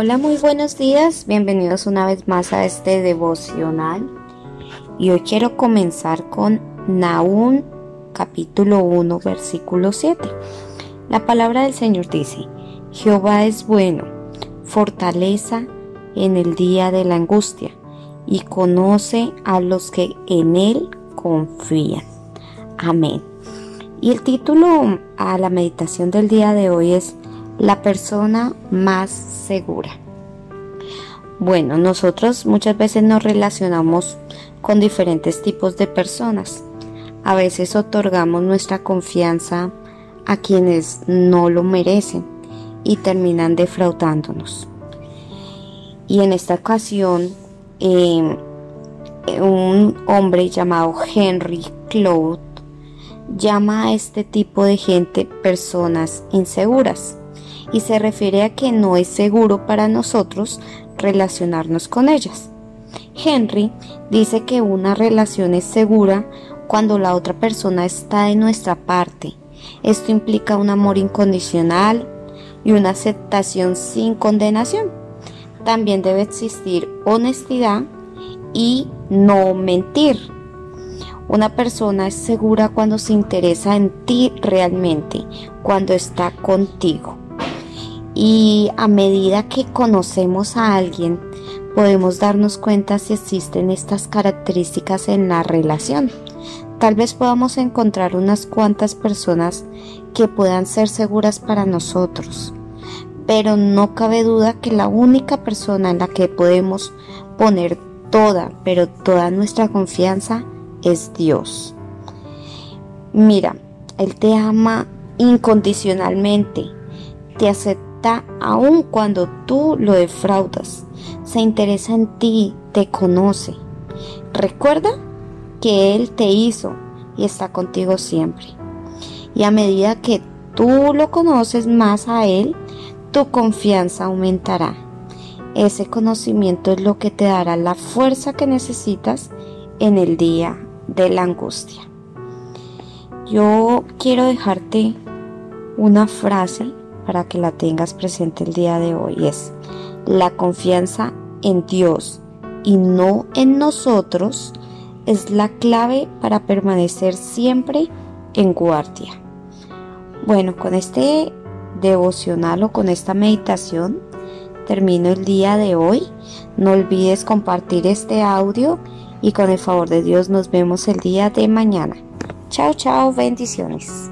Hola, muy buenos días. Bienvenidos una vez más a este devocional. Y hoy quiero comenzar con Naúm capítulo 1 versículo 7. La palabra del Señor dice, Jehová es bueno, fortaleza en el día de la angustia y conoce a los que en él confían. Amén. Y el título a la meditación del día de hoy es la persona más segura. Bueno, nosotros muchas veces nos relacionamos con diferentes tipos de personas. A veces otorgamos nuestra confianza a quienes no lo merecen y terminan defraudándonos. Y en esta ocasión, em, un hombre llamado Henry Cloud llama a este tipo de gente personas inseguras y se refiere a que no es seguro para nosotros relacionarnos con ellas. Henry dice que una relación es segura cuando la otra persona está de nuestra parte. Esto implica un amor incondicional y una aceptación sin condenación. También debe existir honestidad y no mentir. Una persona es segura cuando se interesa en ti realmente, cuando está contigo. Y a medida que conocemos a alguien, podemos darnos cuenta si existen estas características en la relación. Tal vez podamos encontrar unas cuantas personas que puedan ser seguras para nosotros, pero no cabe duda que la única persona en la que podemos poner toda, pero toda nuestra confianza es Dios. Mira, Él te ama incondicionalmente, te acepta aun cuando tú lo defraudas. Se interesa en ti, te conoce. Recuerda que Él te hizo y está contigo siempre. Y a medida que tú lo conoces más a Él, tu confianza aumentará. Ese conocimiento es lo que te dará la fuerza que necesitas en el día de la angustia. Yo quiero dejarte una frase para que la tengas presente el día de hoy es la confianza en Dios y no en nosotros es la clave para permanecer siempre en guardia. Bueno, con este devocional o con esta meditación termino el día de hoy. No olvides compartir este audio y con el favor de Dios nos vemos el día de mañana. Chao, chao, bendiciones.